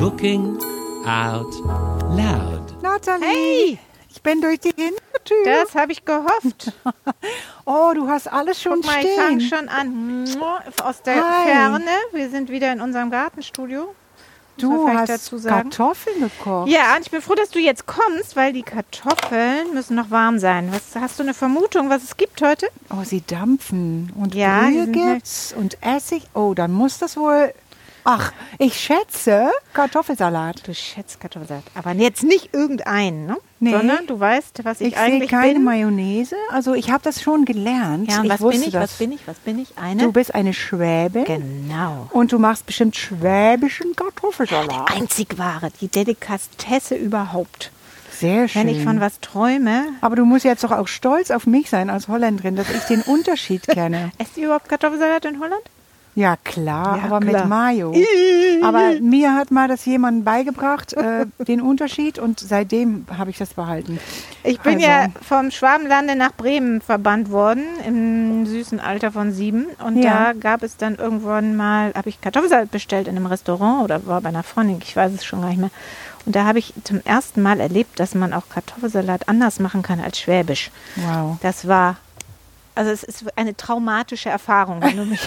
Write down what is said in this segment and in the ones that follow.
Cooking Out Loud. Nathalie, Hey! ich bin durch die Hintertür. Das habe ich gehofft. oh, du hast alles schon Guck mal, ich fange stehen. schon an. Aus der Hi. Ferne. Wir sind wieder in unserem Gartenstudio. Du hast dazu sagen. Kartoffeln gekocht. Ja, und ich bin froh, dass du jetzt kommst, weil die Kartoffeln müssen noch warm sein. Was, hast du eine Vermutung, was es gibt heute? Oh, sie dampfen. Und Ja, Brühe halt- gibt's und Essig. Oh, dann muss das wohl... Ach, ich schätze Kartoffelsalat. Du schätzt Kartoffelsalat. Aber jetzt nicht irgendeinen, ne? Nee. Sondern du weißt, was ich, Ich, sehe eigentlich keine bin. Mayonnaise. Also ich habe das schon gelernt. Ja, und ich was bin ich? Das. Was bin ich? Was bin ich? Eine? Du bist eine Schwäbin. genau. Und du machst bestimmt schwäbischen Kartoffelsalat. Einzig wahre, die Delikatesse überhaupt. Sehr schön. Wenn ich von was träume, Aber du musst jetzt doch auch stolz auf mich sein als Holländerin, dass ich den Unterschied kenne. esst ihr überhaupt Kartoffelsalat in Holland? Ja, klar, Ja, aber klar. mit Mayo. aber mir hat mal das jemand beigebracht, äh, den Unterschied, und seitdem habe ich das behalten. Ich bin Also. ja vom Schwabenlande nach Bremen verbannt worden im süßen Alter von sieben. Und Ja. da gab es dann irgendwann mal, habe ich Kartoffelsalat bestellt in einem Restaurant oder war bei einer Freundin, ich weiß es schon gar nicht mehr. Und da habe ich zum ersten Mal erlebt, dass man auch Kartoffelsalat anders machen kann als Schwäbisch. Wow. Das war, also es ist eine traumatische Erfahrung, wenn du mich.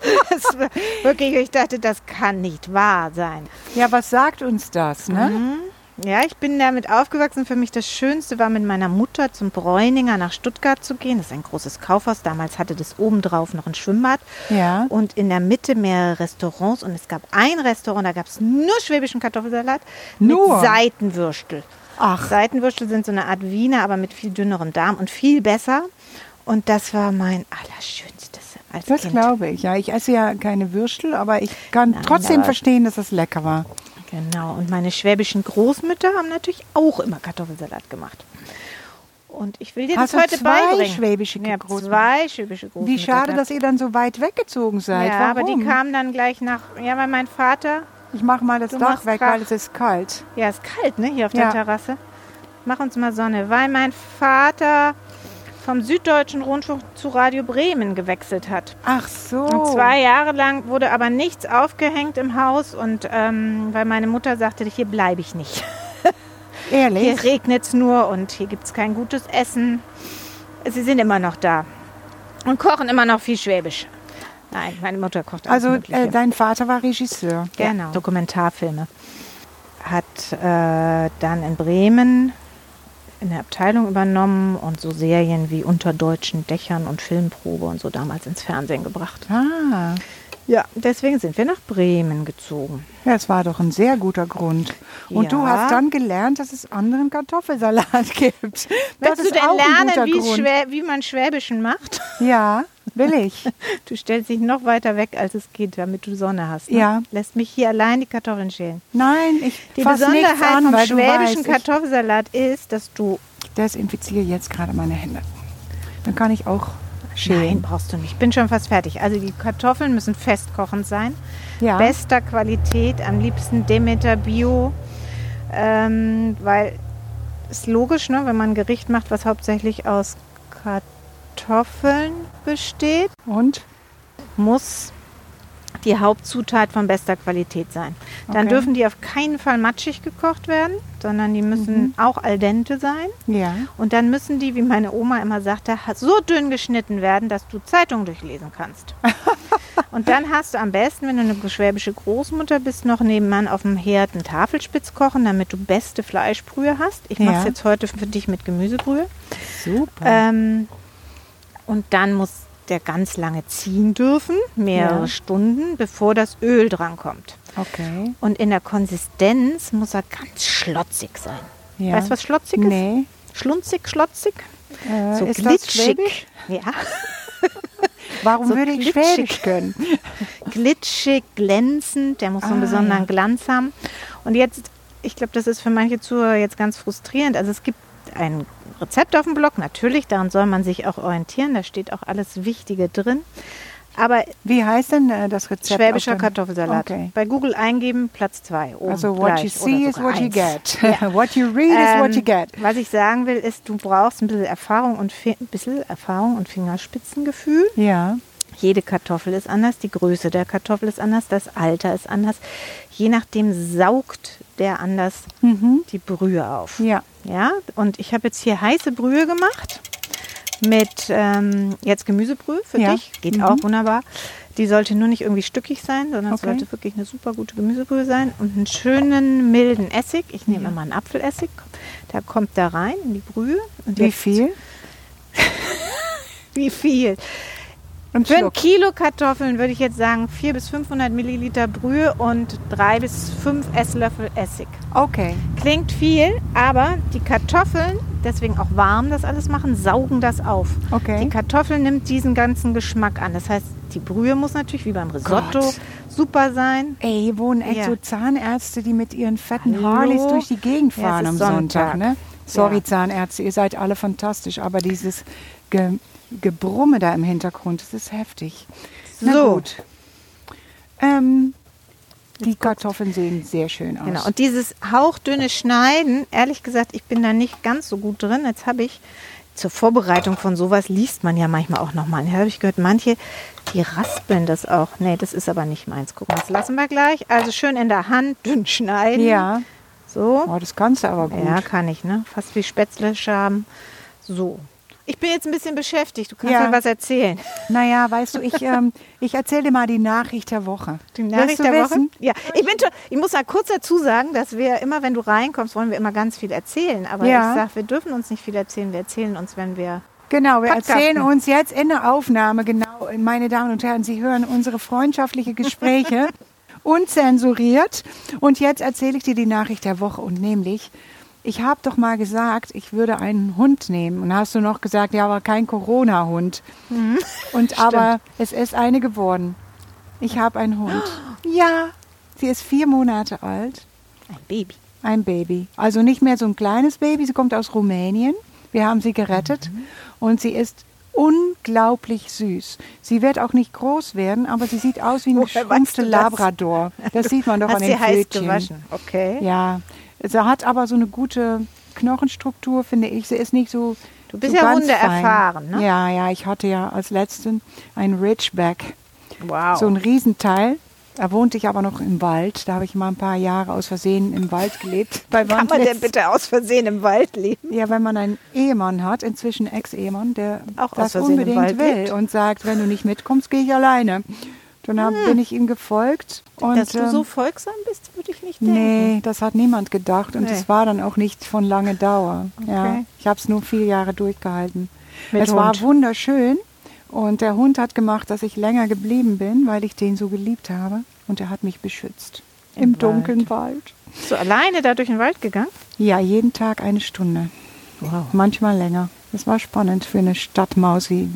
wirklich, ich dachte, das kann nicht wahr sein. Ja, was sagt uns das, ne? Ja, ich bin damit aufgewachsen. Für mich das Schönste war, mit meiner Mutter zum Bräuninger nach Stuttgart zu gehen. Das ist ein großes Kaufhaus. Damals hatte das obendrauf noch ein Schwimmbad. Ja. Und in der Mitte mehrere Restaurants. Und es gab ein Restaurant, da gab es nur schwäbischen Kartoffelsalat Nur? mit Seitenwürstel. Ach. Seitenwürstel sind so eine Art Wiener, aber mit viel dünneren Darm und viel besser. Und das war mein allerschönstes als Das Kind. glaube ich. Ja, ich esse ja keine Würstel, aber ich kann Nein, trotzdem verstehen, dass das lecker war. Genau, und meine schwäbischen Großmütter haben natürlich auch immer Kartoffelsalat gemacht. Und ich will dir Hast das heute zwei beibringen. schwäbische ja, zwei schwäbische Großmütter. Wie schade, dass ihr dann so weit weggezogen seid. Ja, Warum? aber die kamen dann gleich nach. Ja, weil mein Vater. ich mache mal das Dach weg, Krach. weil es ist kalt. Ja, ist kalt, ne, hier auf Ja. der Terrasse. Mach uns mal Sonne. Weil mein Vater vom Süddeutschen Rundfunk zu Radio Bremen gewechselt hat. Ach so. Und zwei Jahre lang wurde aber nichts aufgehängt im Haus und ähm, weil meine Mutter sagte, hier bleibe ich nicht. Ehrlich? Hier regnet es nur und hier gibt es kein gutes Essen. Sie sind immer noch da und kochen immer noch viel Schwäbisch. Nein, meine Mutter kocht alles Also äh, dein Vater war Regisseur. Genau. Dokumentarfilme. Hat äh, dann in Bremen in der Abteilung übernommen und so Serien wie Unter deutschen Dächern und Filmprobe und so damals ins Fernsehen gebracht. Ah, Ja, deswegen sind wir nach Bremen gezogen. ja, das war doch ein sehr guter Grund. Und du Ja. hast dann gelernt, dass es anderen Kartoffelsalat gibt. Das ist du denn lernen, wie. Schwä wie man Schwäbischen macht? Ja, will ich. Du stellst dich noch weiter weg, als es geht, damit du Sonne hast. Ne? Ja. Lässt mich hier allein die Kartoffeln schälen. Nein, ich Die Besonderheit an, vom schwäbischen weißt, Kartoffelsalat ist, dass du ich desinfiziere jetzt gerade meine Hände. Dann kann ich auch Nein, schälen. brauchst du nicht. Ich bin schon fast fertig. Also die Kartoffeln müssen festkochend sein. Ja. Bester Qualität, am liebsten Demeter Bio. Ähm, weil ist logisch, ne, wenn man ein Gericht macht, was hauptsächlich aus Kartoffeln besteht, Und? muss die Hauptzutat von bester Qualität sein. Dann Okay. dürfen die auf keinen Fall matschig gekocht werden, sondern die müssen auch al dente sein. Ja. Und dann müssen die, wie meine Oma immer sagte, so dünn geschnitten werden, dass du Zeitung durchlesen kannst. und dann hast du am besten, wenn du eine schwäbische Großmutter bist, noch nebenan auf dem Herd einen Tafelspitz kochen, damit du beste Fleischbrühe hast. Ich mache es jetzt heute für dich mit Gemüsebrühe. Super. Ähm, und dann muss der ganz lange ziehen dürfen, mehrere Ja. Stunden, bevor das Öl drankommt. okay. Und in der Konsistenz muss er ganz schlotzig sein. Ja. Weißt du, was schlotzig ist? Nee. Schlunzig, schlotzig? Äh, so glitschig. Ja, Warum So würde ich glitschig. Schwäbisch können? glitschig, glänzend. Der muss so einen Ah, besonderen ja. Glanz haben. Und jetzt, ich glaube, das ist für manche Zuhörer jetzt ganz frustrierend. Also es gibt ein Rezept auf dem Blog, natürlich, daran soll man sich auch orientieren. Da steht auch alles Wichtige drin. Aber Wie heißt denn äh, das Rezept? schwäbischer Kartoffelsalat. Okay. Bei Google eingeben, Platz 2. Also what you see is what you get. Ja. what you read is what you Ähm, get. Was ich sagen will, ist, du brauchst ein bisschen Erfahrung und ein bisschen Erfahrung und Fingerspitzengefühl. Ja. Jede Kartoffel ist anders, die Größe der Kartoffel ist anders, das Alter ist anders. Je nachdem saugt der anders die Brühe auf. Mhm. Ja. Ja, und ich habe jetzt hier heiße Brühe gemacht mit ähm, jetzt Gemüsebrühe für Ja. dich. Geht Mhm. auch wunderbar. Die sollte nur nicht irgendwie stückig sein, sondern es Okay. sollte wirklich eine super gute Gemüsebrühe sein und einen schönen milden Essig. Ich nehme immer einen Apfelessig. Der kommt da rein in die Brühe. Wie viel? Wie viel? Ein Für ein Schluck. Kilo Kartoffeln würde ich jetzt sagen 400 bis 500 Milliliter Brühe und 3 bis 5 Esslöffel Essig. Okay. Klingt viel, aber die Kartoffeln, deswegen auch warm das alles machen, saugen das auf. Okay. Die Kartoffel nimmt diesen ganzen Geschmack an. Das heißt, die Brühe muss natürlich wie beim Risotto Gott. super sein. Ey, hier wohnen echt Ja. so Zahnärzte, die mit ihren fetten Hallo? Harleys durch die Gegend Ja, es fahren ist am Sonntag. Sonntag. Ne? Sorry, Ja. Zahnärzte, ihr seid alle fantastisch, aber dieses Ge Gebrumme da im Hintergrund, das ist heftig. Na So. gut. Ähm, die Kartoffeln sehen sehr schön aus. Genau. Und dieses hauchdünne Schneiden, ehrlich gesagt, ich bin da nicht ganz so gut drin. Jetzt habe ich zur Vorbereitung von sowas liest man ja manchmal auch nochmal. Da habe ich gehört, manche, die raspeln das auch. Nee, das ist aber nicht meins. Guck mal, das lassen wir gleich. Also schön in der Hand, dünn schneiden. ja, So. oh, das kannst du aber gut. Ja, kann ich, ne? Fast wie Spätzle-Schaben. So. Ich bin jetzt ein bisschen beschäftigt. Du kannst Ja. mir was erzählen. Naja, weißt du, ich, ähm, ich erzähle dir mal die Nachricht der Woche. Die Nachricht der Woche? wissen? Ja, ich, bin, ich muss mal kurz dazu sagen, dass wir immer, wenn du reinkommst, wollen wir immer ganz viel erzählen. Aber Ja. ich sage, wir dürfen uns nicht viel erzählen. Wir erzählen uns, wenn wir. Genau, wir Podcasten. erzählen uns jetzt in der Aufnahme, genau, meine Damen und Herren, Sie hören unsere freundschaftliche Gespräche unzensuriert. Und jetzt erzähle ich dir die Nachricht der Woche und nämlich, ich habe doch mal gesagt, ich würde einen Hund nehmen. Und hast du noch gesagt, ja, aber kein Corona-Hund. Und aber es ist eine geworden. Ich habe einen Hund. Ja, sie ist vier Monate alt. Ein Baby. Ein Baby. Also nicht mehr so ein kleines Baby, sie kommt aus Rumänien. Wir haben sie gerettet und sie ist unglaublich süß. Sie wird auch nicht groß werden, aber sie sieht aus wie geschrumpfte du das? Labrador. Das sieht man doch Hast an sie den heiß Pfötchen. gewaschen. Okay. Ja, sie hat aber so eine gute Knochenstruktur, finde ich. Sie ist nicht so Du bist so ja ganz Hunde fein. erfahren, ne? Ja, ja, ich hatte ja als letzten einen Ridgeback. Wow. So ein Riesenteil. Da wohnte ich aber noch im Wald. Da habe ich mal ein paar Jahre aus Versehen im Wald gelebt. Bei Kann man denn bitte aus Versehen im Wald leben? Ja, wenn man einen Ehemann hat, inzwischen Ex-Ehemann, der Auch das unbedingt will lebt. und sagt, wenn du nicht mitkommst, gehe ich alleine. Dann hab, bin ich ihm gefolgt. Und, Hm. Dass du ähm, so folgsam bist, würde ich nicht denken. Nee, das hat niemand gedacht und Nee. es war dann auch nicht von lange Dauer. Ja, Okay. ich habe es nur vier Jahre durchgehalten. Mit es war Hund. wunderschön und der Hund hat gemacht, dass ich länger geblieben bin, weil ich den so geliebt habe und er hat mich beschützt. Im, Im dunklen Wald. Bist du alleine da durch den Wald gegangen? Ja, jeden Tag eine Stunde. Wow. Manchmal länger. Das war spannend für eine Stadtmaus wie,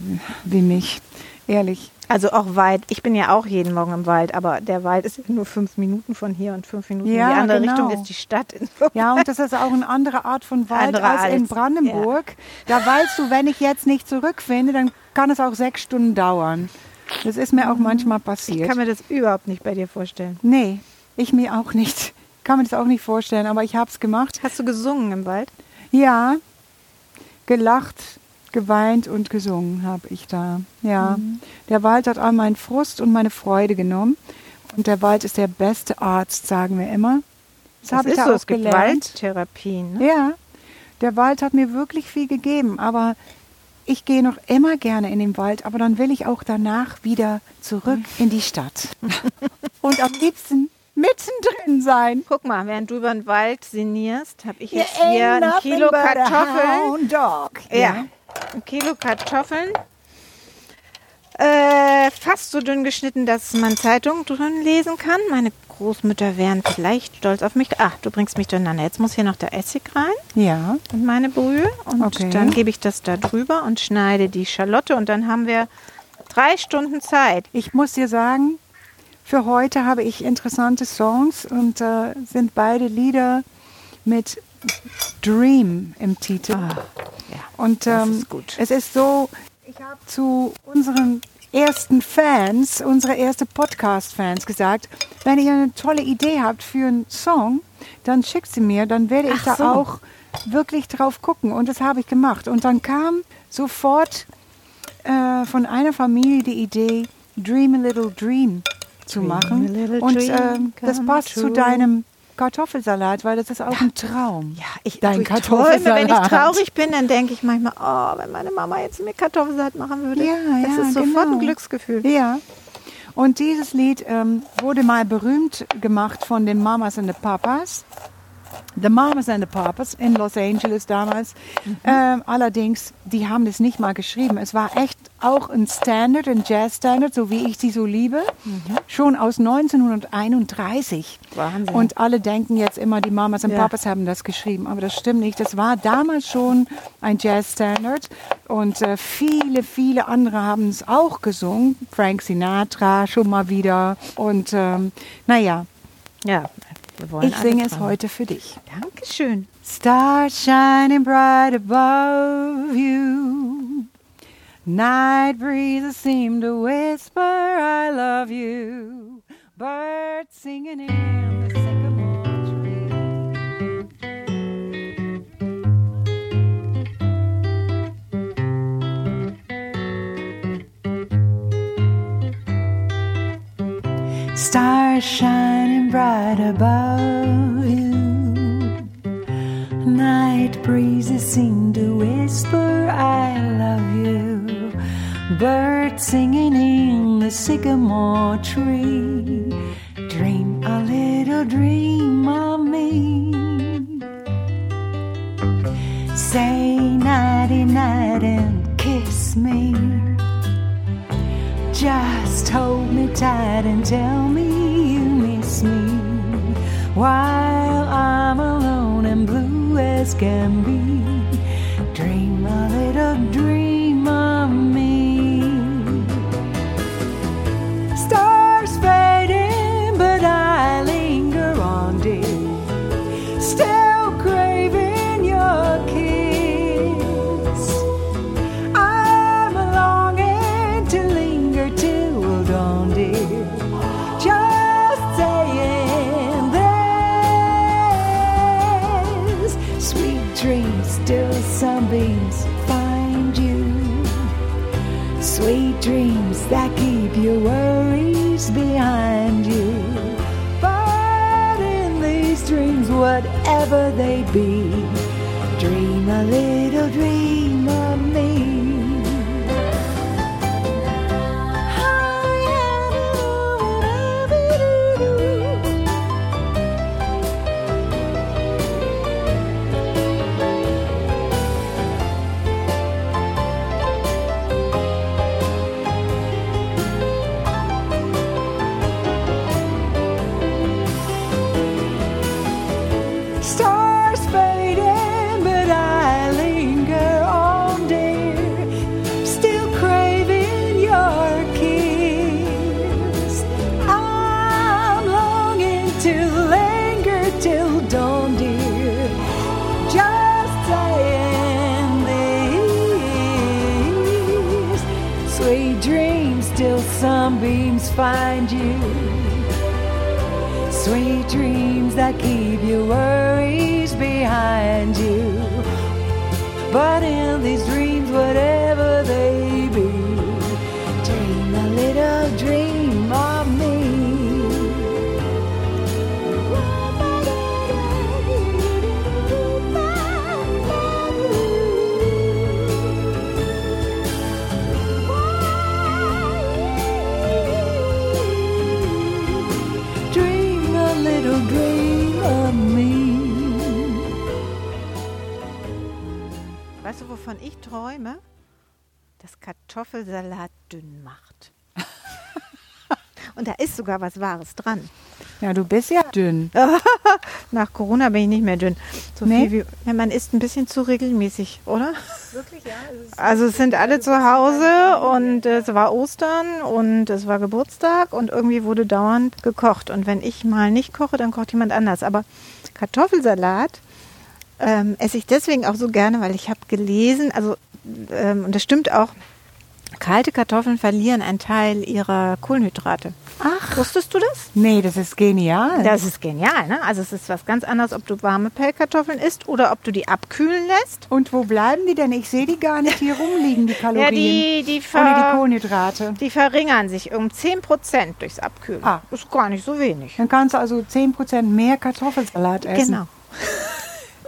wie mich. Ehrlich. Also auch weit. Ich bin ja auch jeden Morgen im Wald, aber der Wald ist nur fünf Minuten von hier und fünf Minuten Ja, in die andere genau. Richtung ist die Stadt. Ja, und das ist auch eine andere Art von Wald Andere als in Brandenburg. Da weißt du, wenn ich jetzt nicht zurückfinde, dann kann es auch sechs Stunden dauern. Das ist mir auch manchmal Ich passiert. kann mir das überhaupt nicht bei dir vorstellen. nee, ich mir auch nicht. Kann mir das auch nicht vorstellen, aber ich habe es gemacht. Hast du gesungen im Wald? Ja, gelacht, geweint und gesungen habe ich da. Ja, der Wald hat all meinen Frust und meine Freude genommen. Und der Wald ist der beste Arzt, sagen wir immer. Das, habe ich ist da so. auch Es gelernt. Waldtherapien. Ne? Ja, der Wald hat mir wirklich viel gegeben, aber ich gehe noch immer gerne in den Wald, aber dann will ich auch danach wieder zurück in die Stadt. Und am liebsten mittendrin sein. Guck mal, während du über den Wald sinnierst, habe ich jetzt hier ein Kilo Kartoffeln. dog. Ja, ein Kilo Kartoffeln. Äh, fast so dünn geschnitten, dass man Zeitungen drin lesen kann. Meine Großmütter wären vielleicht stolz auf mich. Ach, du bringst mich durcheinander. Jetzt muss hier noch der Essig rein Ja, und meine Brühe. Und Okay. dann gebe ich das da drüber und schneide die Schalotte. Und dann haben wir drei Stunden Zeit. ich muss dir sagen, für heute habe ich interessante Songs und äh, sind beide Lieder mit Dream im Titel. Ja, und das ähm, ist gut. es ist so, ich habe zu unseren ersten Fans, unsere erste Podcast-Fans gesagt, wenn ihr eine tolle Idee habt für einen Song, dann schickt sie mir, dann werde ich Ach da so. auch wirklich drauf gucken. Und das habe ich gemacht. Und dann kam sofort äh, von einer Familie die Idee, Dream a Little Dream zu Dream machen. little Und ähm, das passt zu true. deinem Kartoffelsalat, weil das ist auch ein Traum. Ja, ich, Dein ich Kartoffelsalat. träume, wenn ich traurig bin, dann denke ich manchmal, oh, wenn meine Mama jetzt mir Kartoffelsalat machen würde. Ja, das ja, ist sofort genau. ein Glücksgefühl. Ja. Und dieses Lied ähm, wurde mal berühmt gemacht von den Mamas and the Papas. The Mamas and the Papas in Los Angeles damals. Ähm, allerdings, die haben das nicht mal geschrieben. Es war echt auch ein Standard, ein Jazz-Standard, so wie ich sie so liebe. Schon aus 1931. Wahnsinn. Und alle denken jetzt immer, die Mamas und Ja. Papas haben das geschrieben. Aber das stimmt nicht. Das war damals schon ein Jazz-Standard. Und äh, viele, viele andere haben es auch gesungen. Frank Sinatra schon mal wieder. Und ähm, naja, Ja, ich singe es heute für dich. Dankeschön. Stars shining bright above you. Night breezes seem to whisper, I love you. Birds singing in the sycamore tree. Stars shining bright above you. Night breezes seem to whisper, I love you. Birds singing in the sycamore tree. Dream a little dream of me. Say nighty night and kiss me. Just hold me tight and tell me while I'm alone and blue as can be. Dream of me. Weißt du, wovon ich träume? Dass Kartoffelsalat dünn macht. Und da ist sogar was Wahres dran. Ja, du bist ja dünn. Nach Corona bin ich nicht mehr dünn. So Nee? viel wie, ja, man isst ein bisschen zu regelmäßig, oder? Wirklich, ja. Also es sind alle zu Hause und es war Ostern und es war Geburtstag und irgendwie wurde dauernd gekocht. Und wenn ich mal nicht koche, dann kocht jemand anders. Aber Kartoffelsalat ähm, esse ich deswegen auch so gerne, weil ich habe gelesen, also ähm, und das stimmt auch, kalte Kartoffeln verlieren einen Teil ihrer Kohlenhydrate. Ach, Wusstest du das? nee, das ist genial. Das ist genial, ne? Also es ist was ganz anderes, ob du warme Pellkartoffeln isst oder ob du die abkühlen lässt. Und wo bleiben die denn? Ich sehe die gar nicht hier rumliegen, die Kalorien. Ja, die, die, Ohne die Kohlenhydrate. die verringern sich um 10% durchs Abkühlen. Ah. Ist gar nicht so wenig. Dann kannst du also 10% mehr Kartoffelsalat essen. Genau.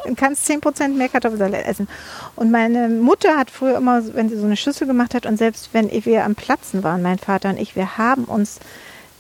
Du kannst 10% mehr Kartoffelsalat essen. Und meine Mutter hat früher immer, wenn sie so eine Schüssel gemacht hat und selbst wenn wir am Platzen waren, mein Vater und ich, wir haben uns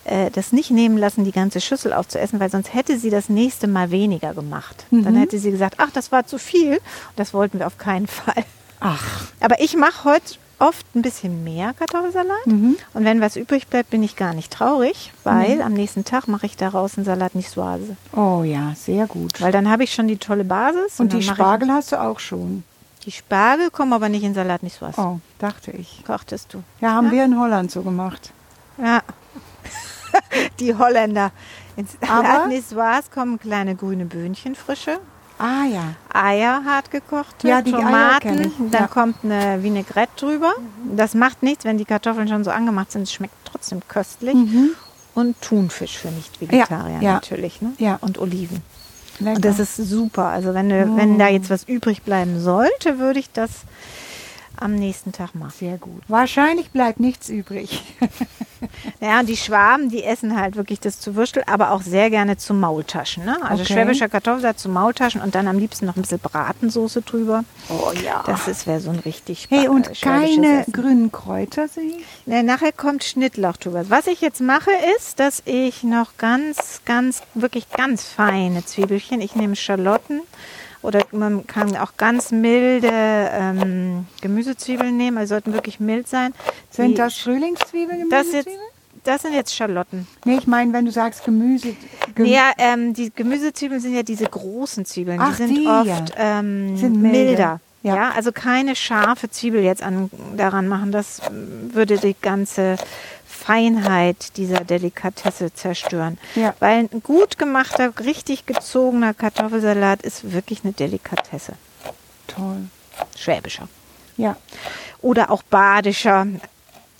äh, das nicht nehmen lassen, die ganze Schüssel aufzuessen, weil sonst hätte sie das nächste Mal weniger gemacht. Dann hätte sie gesagt, ach, das war zu viel. Und das wollten wir auf keinen Fall. Ach, Aber ich mache heute oft ein bisschen mehr Kartoffelsalat. Und wenn was übrig bleibt, bin ich gar nicht traurig, weil am nächsten Tag mache ich daraus einen Salat Niçoise. oh ja, sehr gut. Weil dann habe ich schon die tolle Basis. Und die dann mache Spargel hast du auch schon. Die Spargel kommen aber nicht in Salat Niçoise. Oh, dachte ich. Kochtest du. Ja, haben wir in Holland so gemacht. Ja. die Holländer. Ins Aber- Salat Niçoise kommen kleine grüne Böhnchen, frische. Ah ja. Eier hart gekochte, Ja, Tomaten, dann ja. Mhm. kommt eine Vinaigrette drüber. Das macht nichts, wenn die Kartoffeln schon so angemacht sind. Es schmeckt trotzdem köstlich. Und Thunfisch für Nicht-Vegetarier Mhm. Ja, natürlich. Ne? Ja. Und Oliven. Lecker. Und das ist super. Also wenn, du, wenn da jetzt was übrig bleiben sollte, würde ich das am nächsten Tag machen. sehr gut. Wahrscheinlich bleibt nichts übrig. Ja, und die Schwaben, die essen halt wirklich das zu Würstel, aber auch sehr gerne zu Maultaschen. Ne? Also Okay. schwäbischer Kartoffelsalat zu Maultaschen und dann am liebsten noch ein bisschen Bratensoße drüber. Oh ja. Das ist wäre so ein richtig Hey, und äh, keine Essen. grünen Kräuter sehe ich. Ne, nachher kommt Schnittlauch drüber. Was ich jetzt mache, ist, dass ich noch ganz, ganz, wirklich ganz feine Zwiebelchen, ich nehme Schalotten oder man kann auch ganz milde ähm, Gemüsezwiebeln nehmen, also sollten wirklich mild sein. Sind Die- das Frühlingszwiebeln, das jetzt, das sind jetzt Schalotten. Nee, ich meine, wenn du sagst Gemüse. Gem Ja, ähm, die Gemüsezwiebeln sind ja diese großen Zwiebeln. Ach, die sind die, oft ja. ähm, Sind milde. milder. Ja. Ja. also keine scharfe Zwiebel jetzt an, daran machen. Das würde die ganze Feinheit dieser Delikatesse zerstören. Ja. Weil ein gut gemachter, richtig gezogener Kartoffelsalat ist wirklich eine Delikatesse. Toll. Schwäbischer. Ja. Oder auch badischer.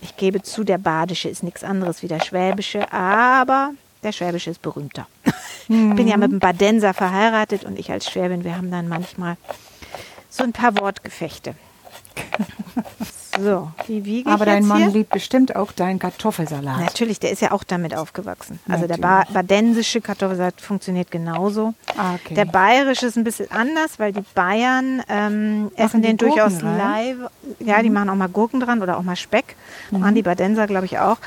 Ich gebe zu, der badische ist nichts anderes wie der schwäbische, aber der schwäbische ist berühmter. Ich bin ja mit einem Badenser verheiratet und ich als Schwäbin, wir haben dann manchmal so ein paar Wortgefechte. So, wie wiege Aber dein Mann hier? liebt bestimmt auch deinen Kartoffelsalat. Natürlich, der ist ja auch damit aufgewachsen. Also der Natürlich. ba badensische Kartoffelsalat funktioniert genauso. Ah, okay. Der bayerische ist ein bisschen anders, weil die Bayern ähm, essen den durchaus Gurken rein? live. Ja, die machen auch mal Gurken dran oder auch mal Speck. Mhm. Machen die Badenser, glaube ich, auch.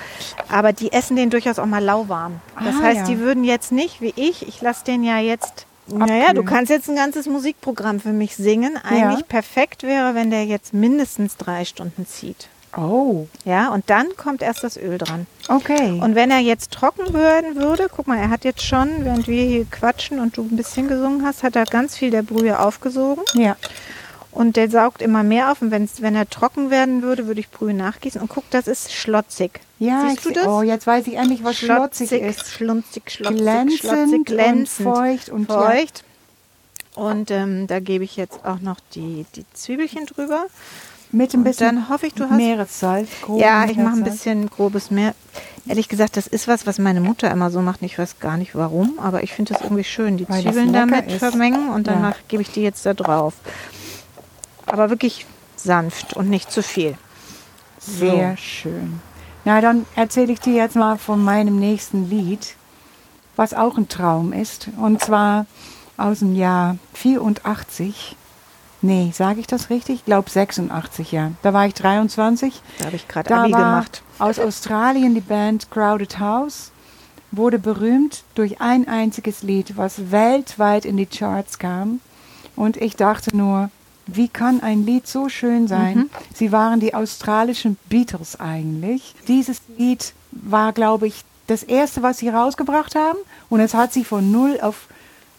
Aber die essen den durchaus auch mal lauwarm. Das Ah, heißt, ja. die würden jetzt nicht, wie ich, ich lasse den ja jetzt. Naja, du kannst jetzt ein ganzes Musikprogramm für mich singen. Eigentlich Ja. perfekt wäre, wenn der jetzt mindestens drei Stunden zieht. Oh, Ja, und dann kommt erst das Öl dran. okay. Und wenn er jetzt trocken werden würde, guck mal, er hat jetzt schon, während wir hier quatschen und du ein bisschen gesungen hast, hat er ganz viel der Brühe aufgesogen. ja. Und der saugt immer mehr auf. Und wenn's, wenn er trocken werden würde, würde ich Brühe nachgießen. Und guck, das ist schlotzig. Ja, Siehst ich du das? Oh, jetzt weiß ich endlich, was schlotzig ist. Schlunzig, schlotzig, Glänzend schlotzig, glänzend. und feucht und ja. feucht. Und ähm, da gebe ich jetzt auch noch die, die Zwiebelchen drüber. Mit ein Und bisschen dann hoffe ich, du hast Meeressalz. Ja, ich mache ein bisschen grobes Meer. Ehrlich gesagt, das ist was, was meine Mutter immer so macht. Ich weiß gar nicht warum, aber ich finde das irgendwie schön. Die Weil Zwiebeln damit ist. vermengen und dann Ja. gebe ich die jetzt da drauf. Aber wirklich sanft und nicht zu viel. Sehr schön. Na, dann erzähle ich dir jetzt mal von meinem nächsten Lied, was auch ein Traum ist. Und zwar aus dem Jahr 84. Nee, sage ich das richtig? Ich glaube 86, ja. Da war ich 23. Da habe ich gerade Abi gemacht. aus Australien die Band Crowded House, wurde berühmt durch ein einziges Lied, was weltweit in die Charts kam. Und ich dachte nur, wie kann ein Lied so schön sein? Mhm. Sie waren die australischen Beatles eigentlich. Dieses Lied war, glaube ich, das erste, was sie rausgebracht haben. Und es hat sie von null auf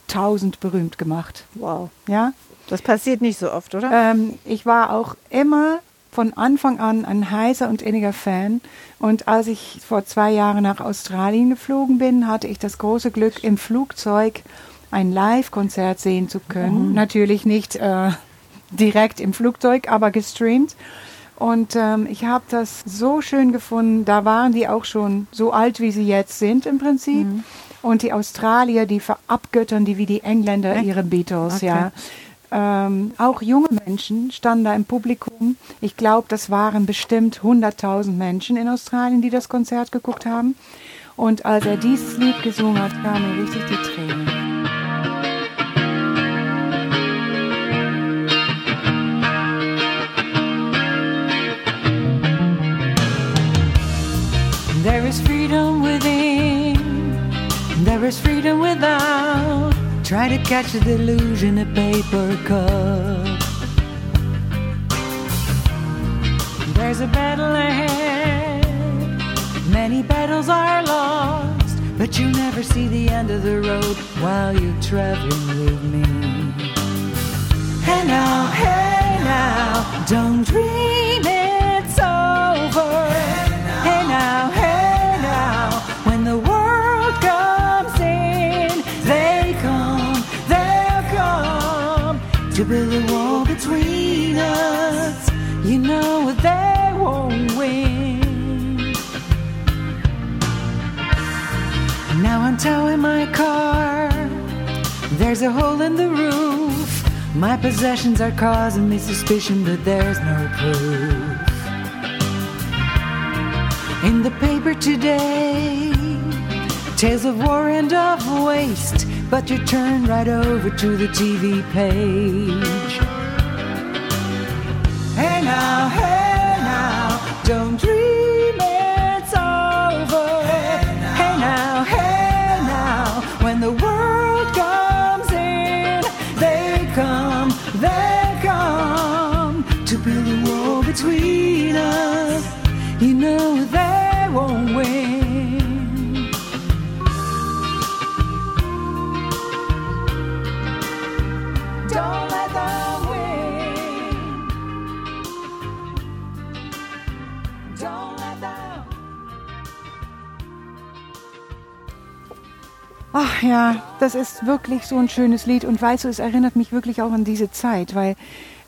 1000 berühmt gemacht. Wow. Ja, Das passiert nicht so oft, oder? ähm, ich war auch immer von Anfang an ein heißer und inniger Fan. Und als ich vor zwei Jahren nach Australien geflogen bin, hatte ich das große Glück, im Flugzeug ein Live-Konzert sehen zu können. Natürlich nicht äh, direkt im Flugzeug, aber gestreamt. Und ähm, ich habe das so schön gefunden. Da waren die auch schon so alt, wie sie jetzt sind im Prinzip. Und die Australier, die verabgöttern die wie die Engländer Echt? ihre Beatles, Okay. ja. Ähm, auch junge Menschen standen da im Publikum. Ich glaube, das waren bestimmt 100.000 Menschen in Australien, die das Konzert geguckt haben. Und als er dieses Lied gesungen hat, kamen richtig die Tränen. There is freedom without. Try to catch the delusion a paper cup. There's a battle ahead, many battles are lost, but you never see the end of the road while you're traveling with me. Hey now, hey now, don't dream it's to build a wall between us. You know they won't win. Now I'm towing my car. There's a hole in the roof. My possessions are causing me suspicion, but there's no proof. In the paper today, tales of war and of waste, but you turn right over to the TV page. Hey now, hey now, don't dream it's over. Hey now, hey now, when the world comes in, they come, they come to build a wall between us. You know they won't win. Ja, das ist wirklich so ein schönes Lied und weißt du, es erinnert mich wirklich auch an diese Zeit, weil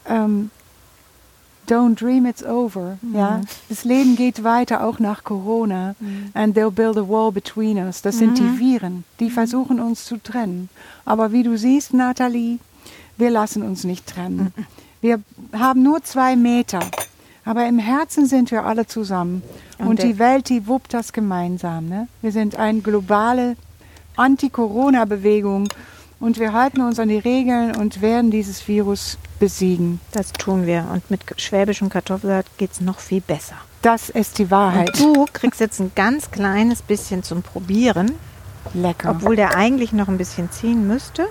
ähm, Don't dream it's over. Ja, das Leben geht weiter auch nach Corona. And they'll build a wall between us. Das sind die Viren, die versuchen uns zu trennen. Aber wie du siehst, Nathalie, wir lassen uns nicht trennen. Wir haben nur zwei Meter, aber im Herzen sind wir alle zusammen. Und Und, die Welt, die wuppt das gemeinsam. Ne? Wir sind eine globale Anti-Corona-Bewegung und wir halten uns an die Regeln und werden dieses Virus besiegen. Das tun wir. Und mit schwäbischem Kartoffelsalat geht es noch viel besser. Das ist die Wahrheit. Und du kriegst jetzt ein ganz kleines bisschen zum Probieren, Lecker. obwohl der eigentlich noch ein bisschen ziehen müsste.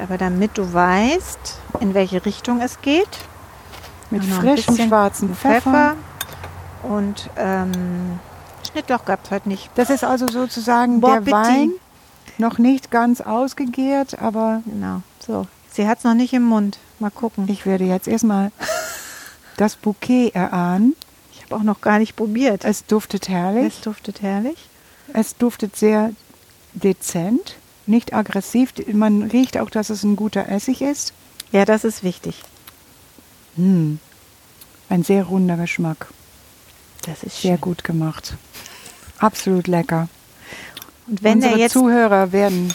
Aber damit du weißt, in welche Richtung es geht. Mit frischem schwarzen Pfeffer. Und ähm, Schnittloch gab es heute nicht. Das ist also sozusagen Bon der. Wein, noch nicht ganz ausgegärt, aber Genau, so. Sie hat es noch nicht im Mund. Mal gucken. ich werde jetzt erstmal das Bouquet erahnen. Ich habe auch noch gar nicht probiert. Es duftet herrlich. Es duftet herrlich. Es duftet sehr dezent, nicht aggressiv. Man riecht auch, dass es ein guter Essig ist. Ja, das ist wichtig. Hm. Ein sehr runder Geschmack. Das ist Sehr schön. gut gemacht. Absolut lecker. Und wenn Unsere er jetzt, Zuhörer werden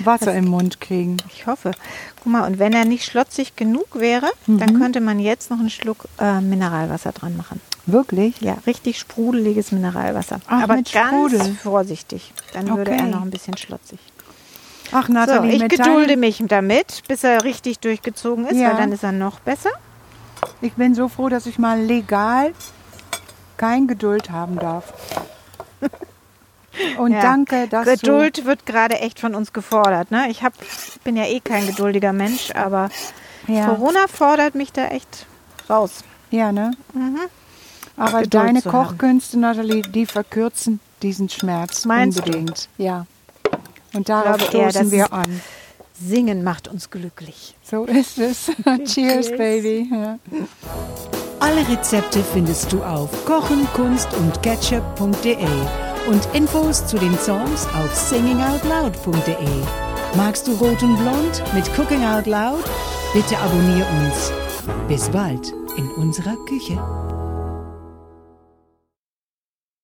Wasser im Mund kriegen. ich hoffe, guck mal, und wenn er nicht schlotzig genug wäre, Mhm. dann könnte man jetzt noch einen Schluck äh, Mineralwasser dran machen. Wirklich? Ja, richtig sprudeliges Mineralwasser. Ach, Aber ganz Sprudel. vorsichtig. Dann würde er Okay. noch ein bisschen schlotzig. Ach, So, Nathalie, ich mit gedulde mich damit, bis er richtig durchgezogen ist, Ja. weil dann ist er noch besser. Ich bin so froh, dass ich mal legal kein Geduld haben darf. Und Ja. danke, dass Geduld wird gerade echt von uns gefordert. Ne? Ich hab, bin ja eh kein geduldiger Mensch, aber du... Ja, Corona fordert mich da echt raus. ja ne? Aber Geduld deine zu haben. Kochkünste, Nathalie, die verkürzen diesen Schmerz Meinst du? unbedingt. Ja. Und darauf glaube eher, stoßen dass wir an. Singen macht uns glücklich. So ist es. Cheers, Baby. Ja. Alle Rezepte findest du auf kochen, kunst und ketchup.de und Infos zu den Songs auf singingoutloud.de. Magst du Rot und Blond mit Cooking Out Loud? Bitte abonnier uns. Bis bald in unserer Küche.